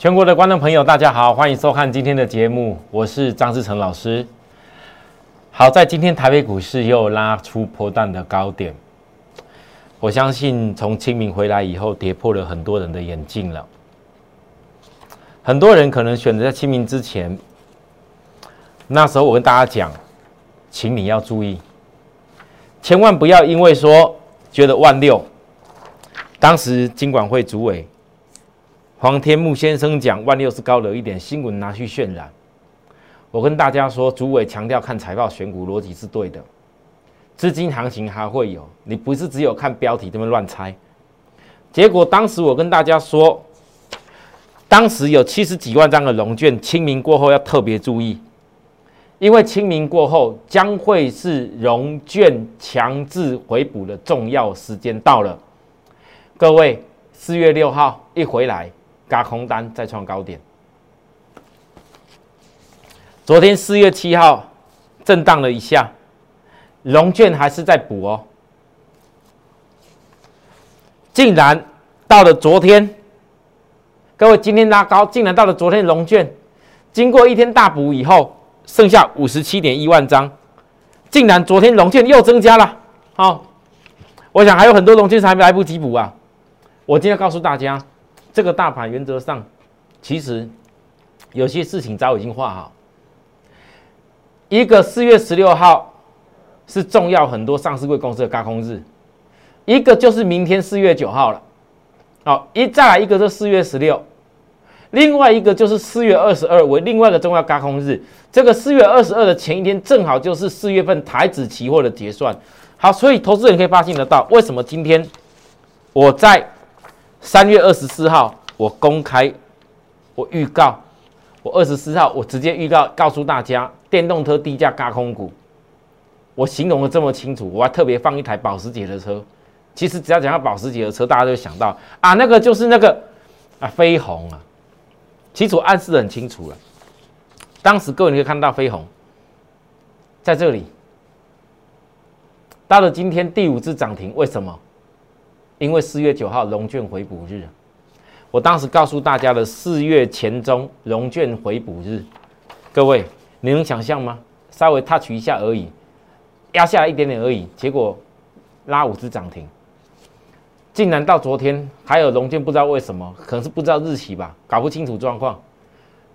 全国的观众朋友，大家好，欢迎收看今天的节目，我是张志成老师。好在今天台北股市又拉出破蛋的高点，我相信从清明回来以后，跌破了很多人的眼镜了。很多人可能选择在清明之前，那时候我跟大家讲，请你要注意，千万不要因为说觉得万六，当时金管会主委。黄天木先生讲万六是高了一点，新闻拿去渲染。我跟大家说，主委强调看财报选股逻辑是对的，资金行情还会有，你不是只有看标题这么乱猜。结果当时我跟大家说，当时有七十几万张的龙券，清明过后要特别注意，因为清明过后将会是龙券强制回补的重要时间到了。各位，四月六号一回来。加空单再创高点。昨天四月七号震荡了一下，龙券还是在补哦。竟然到了昨天，各位今天拉高，竟然到了昨天龙券，经过一天大补以后，剩下五十七点一万张，竟然昨天龙券又增加了。好，我想还有很多龙券还没来不及补啊。我今天告诉大家。这个大盘原则上，其实有些事情早已经画好。一个四月十六号是重要很多上市贵公司的高空日，一个就是明天四月九号了。好，一再来一个是四月十六，另外一个就是四月二十二为另外一个重要高空日。这个四月二十二的前一天正好就是四月份台指期货的结算。好，所以投资人可以发现得到，为什么今天我在。三月二十四号，我公开，我预告，我二十四号我直接预告告诉大家，电动车低价嘎空股，我形容的这么清楚，我还特别放一台保时捷的车。其实只要讲到保时捷的车，大家都想到啊，那个就是那个啊飞鸿啊，其实我暗示的很清楚了。当时各位你可以看到飞鸿在这里，到了今天第五次涨停，为什么？因为四月九号龙券回补日，我当时告诉大家的四月前中龙券回补日，各位你能想象吗？稍微 touch 一下而已，压下来一点点而已，结果拉五只涨停，竟然到昨天还有龙券，不知道为什么，可能是不知道日期吧，搞不清楚状况，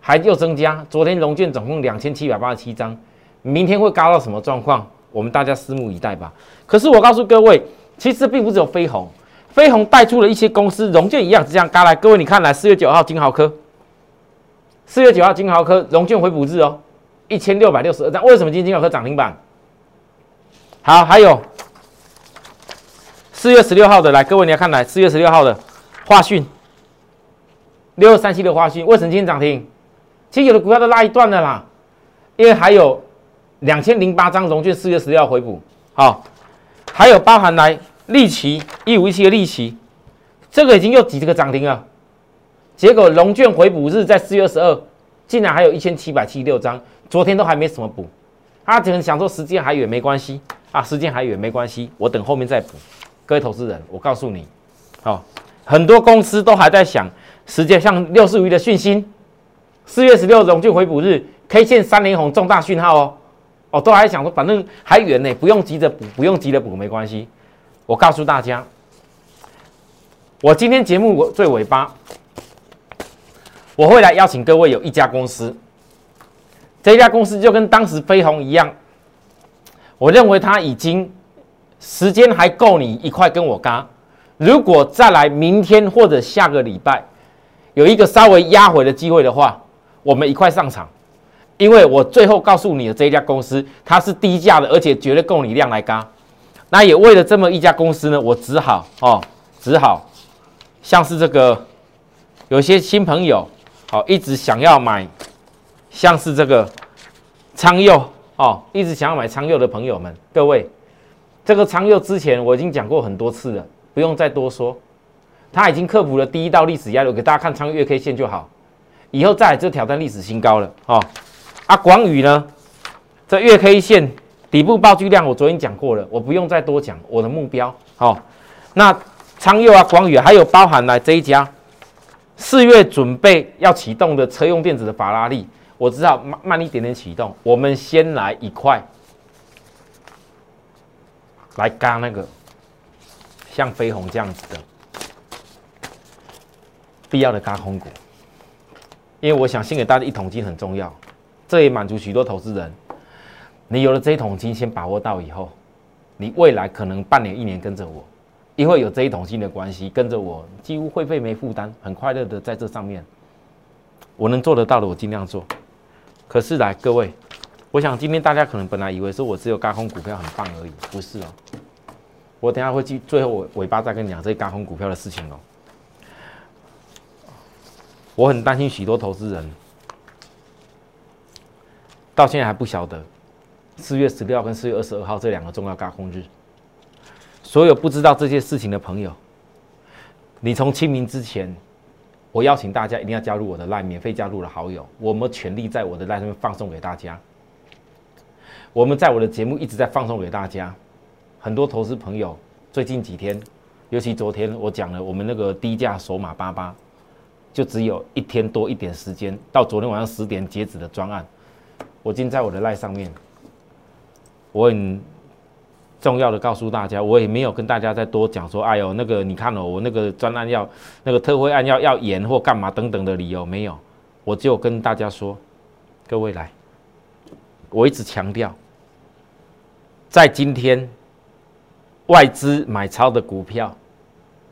还又增加。昨天龙券总共两千七百八十七张，明天会高到什么状况？我们大家拭目以待吧。可是我告诉各位，其实并不是有飞鸿。飞鸿带出了一些公司，融券一样，这样嘎来。各位，你看来四月九号金豪科，四月九号金豪科融券回补日哦，一千六百六十二张。为什么今天金豪科涨停板？好，还有四月十六号的，来，各位你要看来四月十六号的华讯，六二三七的华讯，为什么今天涨停？其实有的股票都拉一段的啦，因为还有两千零八张融券四月十六号回补，好，还有包含来。利奇一五一七的利奇，这个已经又几个涨停了。结果龙卷回补日在四月二十二，竟然还有一千七百七十六张，昨天都还没什么补。他只能想说时间还远没关系啊，时间还远没关系，我等后面再补。各位投资人，我告诉你，哦，很多公司都还在想时间，像六四五一的讯息，四月十六龙卷回补日，K 线三连红重大讯号哦，哦，都还想说反正还远呢，不用急着补，不用急着补，没关系。我告诉大家，我今天节目我最尾巴，我会来邀请各位有一家公司，这家公司就跟当时飞鸿一样，我认为它已经时间还够你一块跟我嘎。如果再来明天或者下个礼拜有一个稍微压回的机会的话，我们一块上场，因为我最后告诉你的这一家公司，它是低价的，而且绝对够你量来嘎。那也为了这么一家公司呢，我只好哦，只好像是这个有些新朋友哦，一直想要买，像是这个昌佑哦，一直想要买昌佑的朋友们，各位，这个昌佑之前我已经讲过很多次了，不用再多说，他已经克服了第一道历史压力，我给大家看昌月 K 线就好，以后再来就挑战历史新高了哦。啊，广宇呢，这月 K 线。底部爆巨量，我昨天讲过了，我不用再多讲。我的目标，好，那昌佑啊、广宇还有包含来这一家，四月准备要启动的车用电子的法拉利，我知道慢慢一点点启动。我们先来一块，来嘎那个像飞鸿这样子的必要的嘎空股，因为我想先给大家一桶金很重要，这也满足许多投资人。你有了这一桶金，先把握到以后，你未来可能半年、一年跟着我。因为有这一桶金的关系，跟着我几乎会费没负担，很快乐的在这上面，我能做得到的，我尽量做。可是来各位，我想今天大家可能本来以为说我只有高空股票很棒而已，不是哦。我等下会去，最后尾尾巴再跟你讲这些高空股票的事情哦。我很担心许多投资人到现在还不晓得四月十六号跟四月二十二号这两个重要高空日。所有不知道这些事情的朋友，你从清明之前，我邀请大家一定要加入我的赖，免费加入了好友，我们全力在我的赖上面放送给大家。我们在我的节目一直在放送给大家，很多投资朋友最近几天，尤其昨天我讲了我们那个低价索马八八，就只有一天多一点时间，到昨天晚上十点截止的专案，我今天在我的赖上面，我很。重要的告诉大家，我也没有跟大家再多讲说，哎呦，那个你看哦，我那个专案要那个特惠案要要延或干嘛等等的理由没有，我就跟大家说，各位来，我一直强调，在今天外资买超的股票，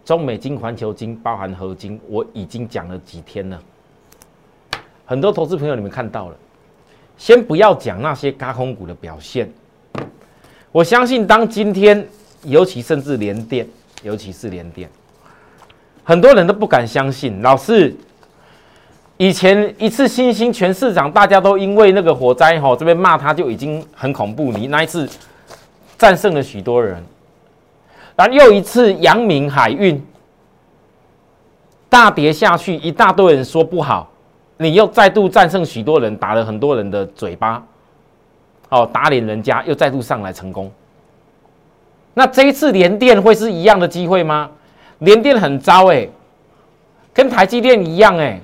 中美金、环球金包含合金，我已经讲了几天了，很多投资朋友你们看到了，先不要讲那些高空股的表现。我相信，当今天，尤其甚至连电，尤其是连电，很多人都不敢相信。老师，以前一次新兴全市场，大家都因为那个火灾哈，这边骂他就已经很恐怖。你那一次战胜了许多人，然后又一次阳明海运大跌下去，一大堆人说不好，你又再度战胜许多人，打了很多人的嘴巴。哦，打脸人家又再度上来成功，那这一次连电会是一样的机会吗？连电很糟哎，跟台积电一样哎，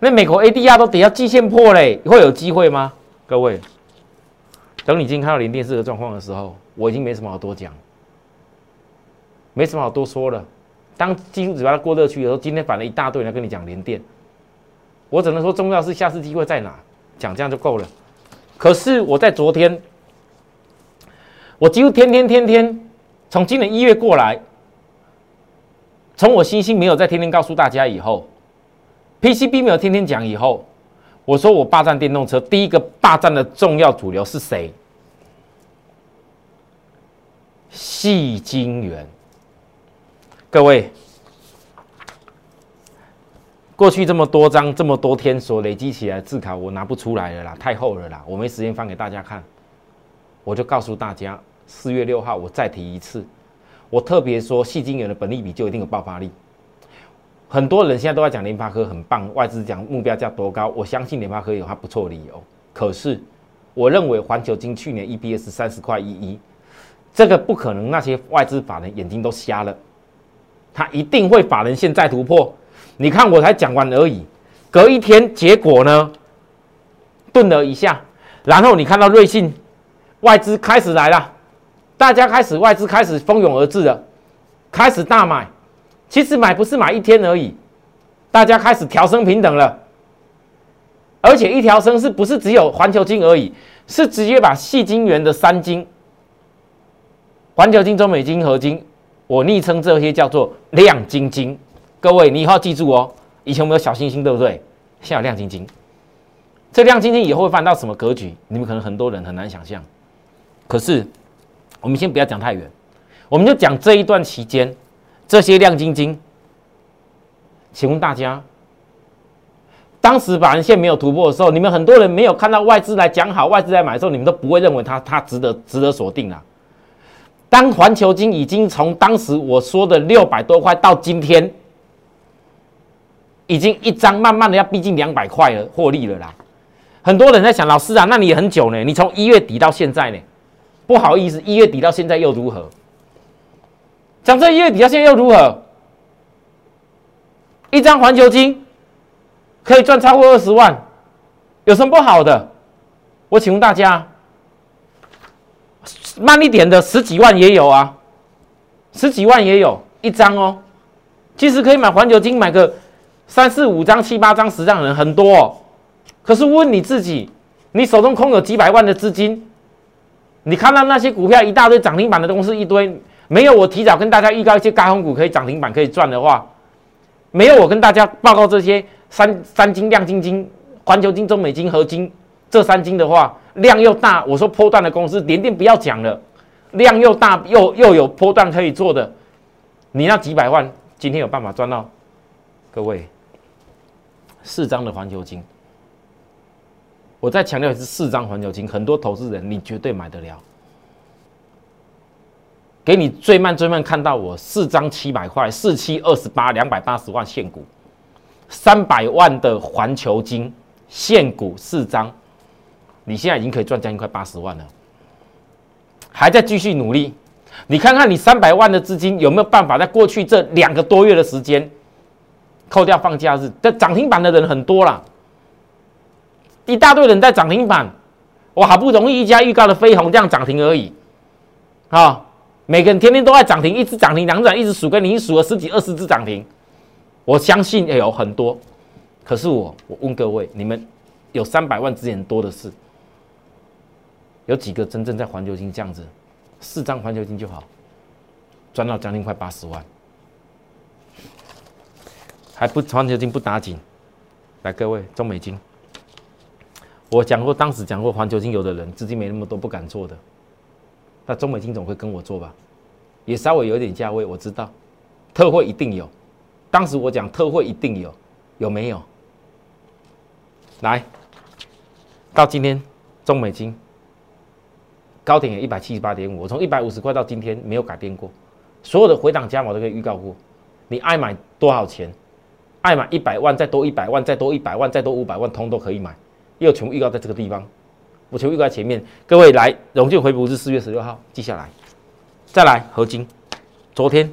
那美国 ADR 都得要季线破嘞，会有机会吗？各位，等你今天看到连电这个状况的时候，我已经没什么好多讲，没什么好多说了。当技术指标过热区的时候，今天反了一大堆人跟你讲连电，我只能说重要是下次机会在哪，讲这样就够了。可是我在昨天，我几乎天天天天从今年一月过来，从我星星没有在天天告诉大家以后，PCB 没有天天讲以后，我说我霸占电动车，第一个霸占的重要主流是谁？细晶圆，各位。过去这么多张、这么多天所累积起来的字卡，我拿不出来了啦，太厚了啦，我没时间翻给大家看。我就告诉大家，四月六号我再提一次，我特别说，细晶圆的本利比就一定有爆发力。很多人现在都在讲联发科很棒，外资讲目标价多高，我相信联发科有它不错的理由。可是，我认为环球金去年 EPS 三十块一一，这个不可能，那些外资法人眼睛都瞎了，它一定会法人线再突破。你看，我才讲完而已，隔一天，结果呢，顿了一下，然后你看到瑞信外资开始来了，大家开始外资开始蜂拥而至了，开始大买，其实买不是买一天而已，大家开始调升平等了，而且一调升是不是只有环球金而已，是直接把细晶圆的三金，环球金、中美金、合金，我昵称这些叫做亮晶晶。各位，你以后要记住哦。以前我们有小星星，对不对？现在有亮晶晶。这亮晶晶以后会翻到什么格局？你们可能很多人很难想象。可是，我们先不要讲太远，我们就讲这一段期间，这些亮晶晶。请问大家，当时把人线没有突破的时候，你们很多人没有看到外资来讲好，外资来买的时候，你们都不会认为它它值得值得锁定啊。当环球金已经从当时我说的六百多块到今天。已经一张慢慢的要逼近两百块了，获利了啦。很多人在想，老师啊，那你很久呢，你从一月底到现在呢？不好意思，一月底到现在又如何？讲这一月底到现在又如何？一张环球金可以赚超过二十万，有什么不好的？我请问大家，慢一点的十几万也有啊，十几万也有一张哦。其实可以买环球金，买个三四五张、七八张、十张的人很多。可是问你自己，你手中空有几百万的资金，你看到那些股票一大堆涨停板的公司一堆，没有我提早跟大家预告一些高空股可以涨停板可以赚的话，没有我跟大家报告这些三三金、亮晶晶、环球金、中美金、合金这三金的话，量又大，我说波段的公司连电不要讲了，量又大又又有波段可以做的，你那几百万。今天有办法赚到，各位四张的环球金，我再强调一次，四张环球金，很多投资人你绝对买得了。给你最慢最慢看到我四张七百块，四七二十八两百八十万现股，三百万的环球金现股四张，你现在已经可以赚将近快八十万了，还在继续努力。你看看你三百万的资金有没有办法在过去这两个多月的时间，扣掉放假日，这涨停板的人很多啦，一大堆人在涨停板，我好不容易一家预告的飞鸿这样涨停而已，啊，每个人天天都在涨停，一只涨停两涨，一直数给你数了十几二十只涨停，我相信也有很多，可是我我问各位，你们有三百万资源多的是，有几个真正在环球金这样子？四张环球金就好，赚到将近快八十万，还不环球金不打紧。来，各位中美金，我讲过，当时讲过环球金，有的人资金没那么多，不敢做的。那中美金总会跟我做吧？也稍微有点价位，我知道，特惠一定有。当时我讲特惠一定有，有没有？来，到今天中美金。高点也一百七十八点五，我从一百五十块到今天没有改变过，所有的回档加码都可以预告过。你爱买多少钱？爱买一百万，再多一百万，再多一百万，再多五百万，通都可以买。又全部预告在这个地方，我全部预告在前面。各位来，融券回补是四月十六号，记下来。再来合金，昨天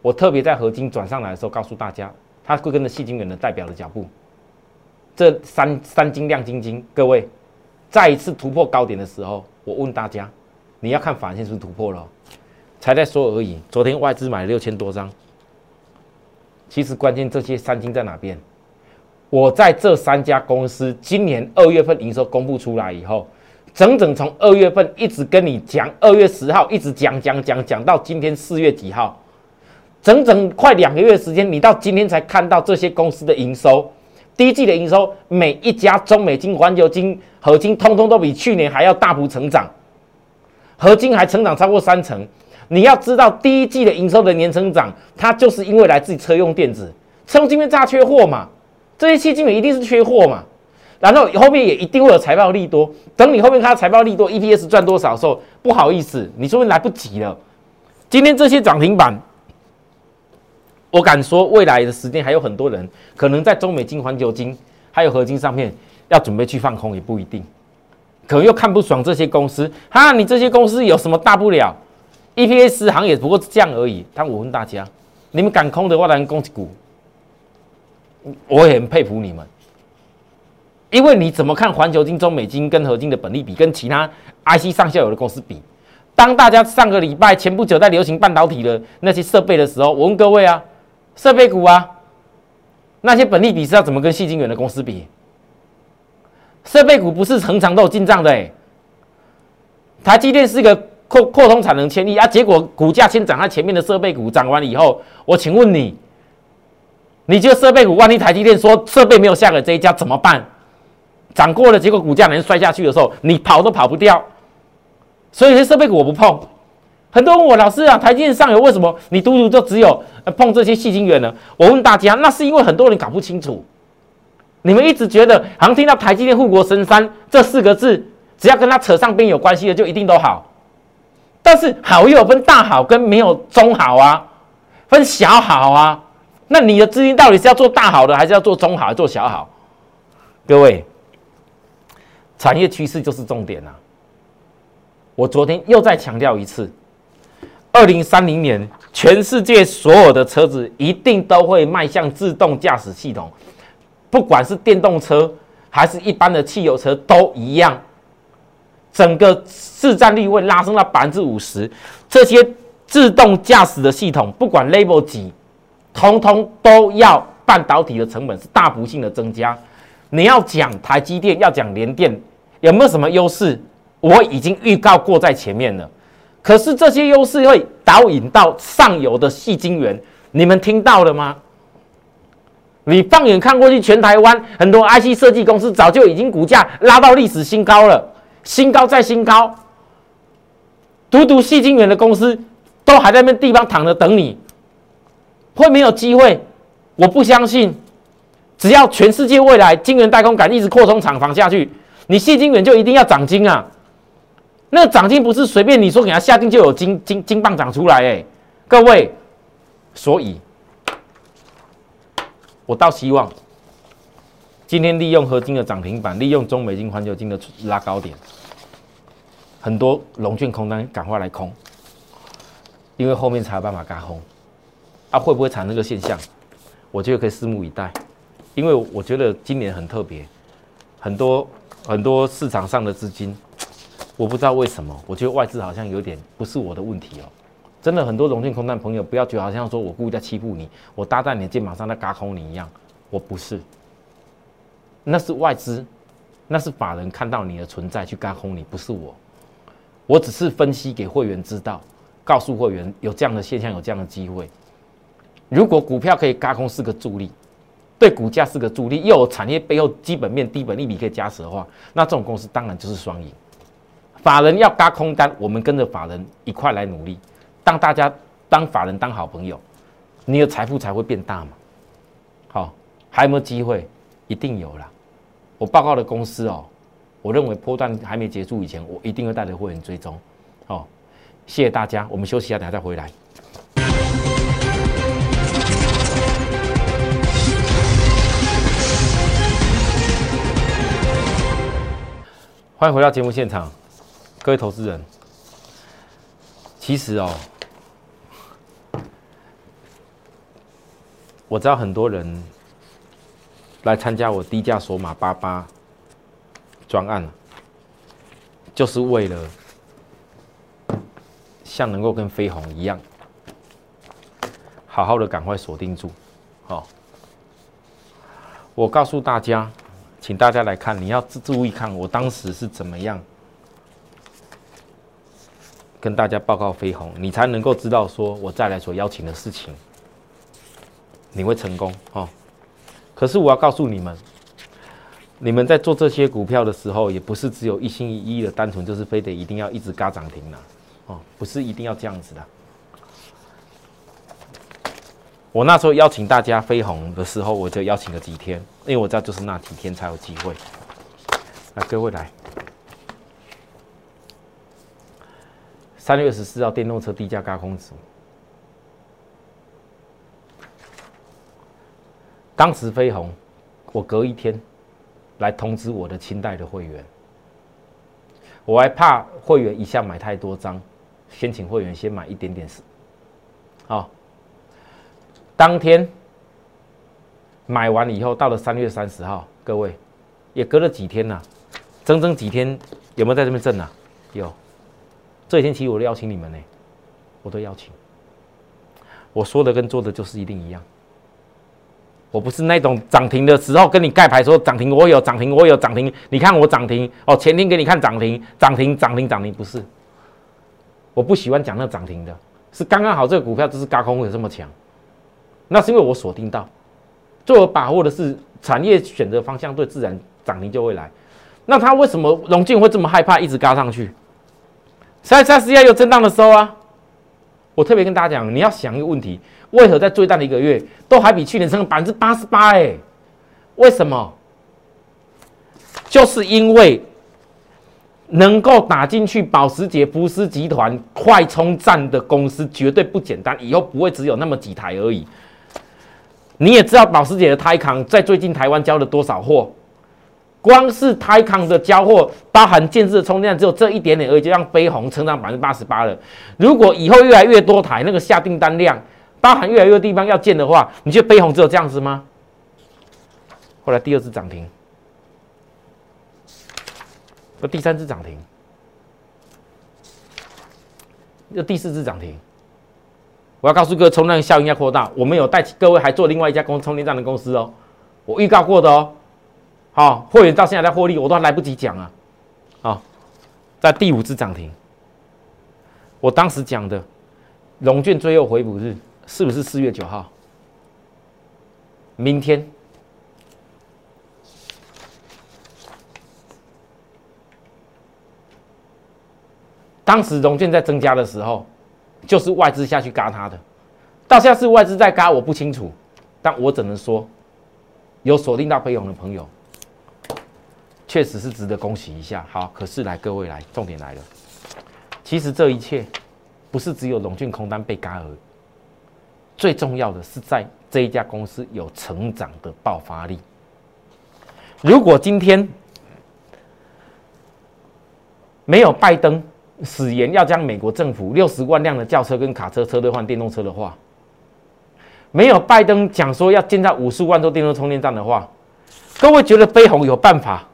我特别在合金转上来的时候告诉大家，它会跟着细金元的代表的脚步。这三三金亮晶晶，各位。再一次突破高点的时候，我问大家，你要看反线是不是突破了？才在说而已。昨天外资买了六千多张，其实关键这些三金在哪边？我在这三家公司今年二月份营收公布出来以后，整整从二月份一直跟你讲，二月十号一直讲讲讲讲到今天四月几号，整整快两个月时间，你到今天才看到这些公司的营收。第一季的营收，每一家中美金、环球金、合金，通通都比去年还要大幅成长，合金还成长超过三成。你要知道，第一季的营收的年成长，它就是因为来自于车用电子，车用晶片炸缺货嘛，这些细晶圆一定是缺货嘛。然后后面也一定会有财报利多，等你后面看到财报利多，EPS 赚多少的时候，不好意思，你说来不及了。今天这些涨停板。我敢说，未来的时间还有很多人可能在中美金、环球金还有合金上面要准备去放空，也不一定。可能又看不爽这些公司，哈，你这些公司有什么大不了？EPS 行也不过是这样而已。但我问大家，你们敢空的话，然恭喜股，我也很佩服你们。因为你怎么看环球金、中美金跟合金的本利比，跟其他 IC 上下游的公司比？当大家上个礼拜前不久在流行半导体的那些设备的时候，我问各位啊。设备股啊，那些本利比是要怎么跟细晶圆的公司比？设备股不是恒常都有进账的哎。台积电是一个扩扩充产能千亿啊，结果股价先涨在前面的设备股涨完了以后，我请问你，你这个设备股，万一台积电说设备没有下给这一家怎么办？涨过了，结果股价能摔下去的时候，你跑都跑不掉。所以这设备股我不碰。很多人问我老师啊，台积电上游为什么你独独就只有碰这些细晶圆呢？我问大家，那是因为很多人搞不清楚。你们一直觉得好像听到台积电护国神山这四个字，只要跟它扯上边有关系的就一定都好。但是好又有分大好跟没有中好啊，分小好啊。那你的资金到底是要做大好的，还是要做中好，做小好？各位，产业趋势就是重点啊！我昨天又再强调一次。二零三零年，全世界所有的车子一定都会迈向自动驾驶系统，不管是电动车还是一般的汽油车都一样，整个市占率会拉升到百分之五十。这些自动驾驶的系统，不管 level 几，通通都要半导体的成本是大幅性的增加。你要讲台积电，要讲联电，有没有什么优势？我已经预告过在前面了。可是这些优势会导引到上游的细晶圆，你们听到了吗？你放眼看过去，全台湾很多 IC 设计公司早就已经股价拉到历史新高了，新高再新高。独独细晶圆的公司都还在那地方躺着等你，会没有机会？我不相信。只要全世界未来晶圆代工敢一直扩充厂房下去，你细晶圆就一定要涨金啊！那涨金不是随便你说给它下定就有金金金棒涨出来哎，各位，所以，我倒希望今天利用合金的涨停板，利用中美金环球金的拉高点，很多龙券空单赶快来空，因为后面才有办法嘎空，啊，会不会产生这个现象？我觉得可以拭目以待，因为我觉得今年很特别，很多 很多市场上的资金。我不知道为什么，我觉得外资好像有点不是我的问题哦。真的很多融券空单朋友，不要觉得好像说我故意在欺负你，我搭在你的肩膀上在嘎空你一样，我不是。那是外资，那是法人看到你的存在去干空你，不是我。我只是分析给会员知道，告诉会员有这样的现象，有这样的机会。如果股票可以嘎空是个助力，对股价是个助力，又有产业背后基本面低本利比可以加持的话，那这种公司当然就是双赢。法人要嘎空单，我们跟着法人一块来努力，当大家当法人当好朋友，你的财富才会变大嘛。好，还有没有机会？一定有啦。我报告的公司哦，我认为波段还没结束以前，我一定会带着会员追踪。好，谢谢大家，我们休息一下，等下再回来。欢迎回到节目现场。各位投资人，其实哦，我知道很多人来参加我低价索马八八专案，就是为了像能够跟飞鸿一样，好好的赶快锁定住。好，我告诉大家，请大家来看，你要注意看我当时是怎么样。跟大家报告飞鸿，你才能够知道说我再来所邀请的事情，你会成功哦。可是我要告诉你们，你们在做这些股票的时候，也不是只有一心一意的单纯就是非得一定要一直嘎涨停了哦，不是一定要这样子的。我那时候邀请大家飞鸿的时候，我就邀请了几天，因为我知道就是那几天才有机会。来，各位来。三月二十四号，电动车低价高空指，当时飞鸿，我隔一天来通知我的清代的会员，我还怕会员一下买太多张，先请会员先买一点点是，好，当天买完以后，到了三月三十号，各位也隔了几天呐，整整几天，有没有在这边挣啊？有。这几天其实我都邀请你们呢，我都邀请。我说的跟做的就是一定一样。我不是那种涨停的时候跟你盖牌说涨停我有涨停我有涨停，你看我涨停哦，前天给你看涨停涨停涨停涨停不是。我不喜欢讲那涨停的，是刚刚好这个股票就是高空会这么强，那是因为我锁定到，最有把握的是产业选择方向对，自然涨停就会来。那他为什么龙进会这么害怕一直嘎上去？三三十一有震荡的时候啊，我特别跟大家讲，你要想一个问题：为何在最淡的一个月，都还比去年升了百分之八十八？哎，为什么？就是因为能够打进去保时捷福斯集团快充站的公司绝对不简单，以后不会只有那么几台而已。你也知道保时捷的泰康在最近台湾交了多少货？光是泰康的交货，包含建设充电站，只有这一点点而已，就让飞鸿成长百分之八十八了。如果以后越来越多台，那个下订单量，包含越来越多地方要建的话，你觉得飞鸿只有这样子吗？后来第二次涨停，那第三次涨停，又第四次涨停。我要告诉各位，充电效应要扩大。我们有带各位还做另外一家公充电站的公司哦，我预告过的哦。好，会员到现在在获利，我都还来不及讲啊！好，在第五次涨停，我当时讲的龙券最后回补日是不是四月九号？明天，当时融券在增加的时候，就是外资下去嘎它的，到下次外资在嘎，我不清楚，但我只能说，有锁定到飞勇的朋友。确实是值得恭喜一下，好，可是来各位来，重点来了，其实这一切不是只有龙俊空单被嘎而已，最重要的是在这一家公司有成长的爆发力。如果今天没有拜登誓言要将美国政府六十万辆的轿车跟卡车车队换电动车的话，没有拜登讲说要建造五十万座电动充电站的话，各位觉得飞鸿有办法？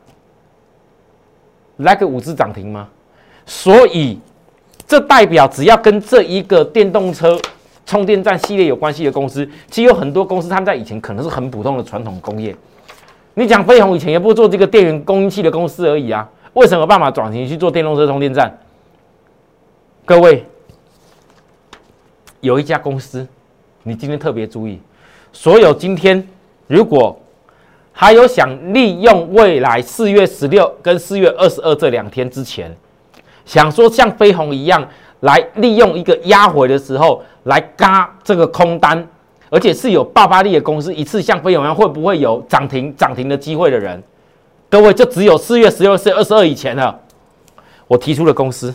来个五只涨停吗？所以，这代表只要跟这一个电动车充电站系列有关系的公司，其实有很多公司，他们在以前可能是很普通的传统工业。你讲飞鸿以前也不做这个电源供应器的公司而已啊？为什么办法转型去做电动车充电站？各位，有一家公司，你今天特别注意，所有今天如果。还有想利用未来四月十六跟四月二十二这两天之前，想说像飞鸿一样来利用一个压回的时候来嘎这个空单，而且是有爆发力的公司，一次像飞鸿一样会不会有涨停涨停的机会的人？各位，就只有四月十六、四月二十二以前了。我提出了公司，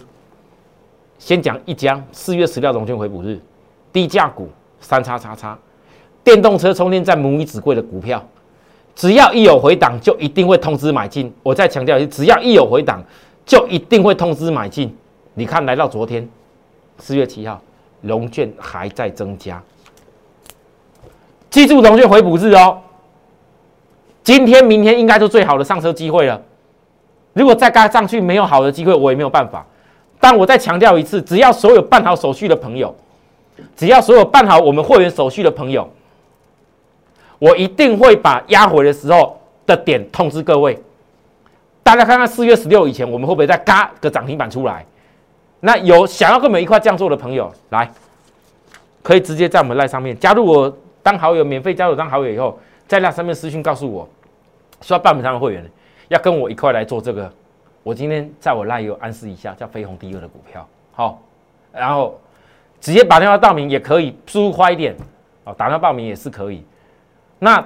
先讲一家四月十六融券回补日，低价股三叉叉叉，电动车充电站母以子贵的股票。只要一有回档，就一定会通知买进。我再强调一次，只要一有回档，就一定会通知买进。你看，来到昨天四月七号，龙券还在增加。记住龙券回补日哦。今天、明天应该是最好的上车机会了。如果再嘎上去没有好的机会，我也没有办法。但我再强调一次，只要所有办好手续的朋友，只要所有办好我们会员手续的朋友。我一定会把压回的时候的点通知各位，大家看看四月十六以前我们会不会再嘎个涨停板出来？那有想要跟我们一块这样做的朋友，来，可以直接在我们赖上面加入我当好友，免费加入当好友以后，在那上面私信告诉我，说办我们的会员要跟我一块来做这个。我今天在我赖有暗示一下，叫飞鸿第二的股票，好，然后直接打电话报名也可以，输入快一点，哦，打电话报名也是可以。那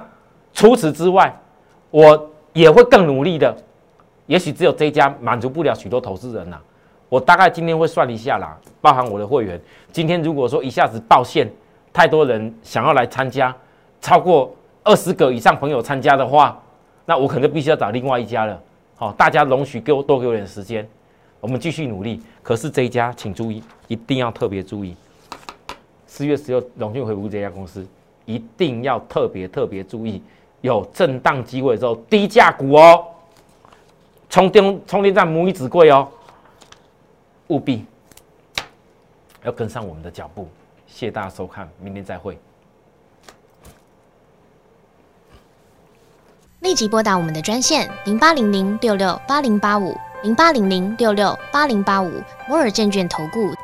除此之外，我也会更努力的。也许只有这一家满足不了许多投资人呐。我大概今天会算一下啦，包含我的会员。今天如果说一下子爆线，太多人想要来参加，超过二十个以上朋友参加的话，那我可能必须要找另外一家了。好，大家容许给我多给我点时间，我们继续努力。可是这一家，请注意，一定要特别注意，四月十六龙讯回复这家公司。一定要特别特别注意，有震荡机会的时候，低价股哦，充电充电站母以子贵哦，务必要跟上我们的脚步。谢谢大家收看，明天再会。立即拨打我们的专线零八零零六六八零八五。零八零零六六八零八五摩尔证券投顾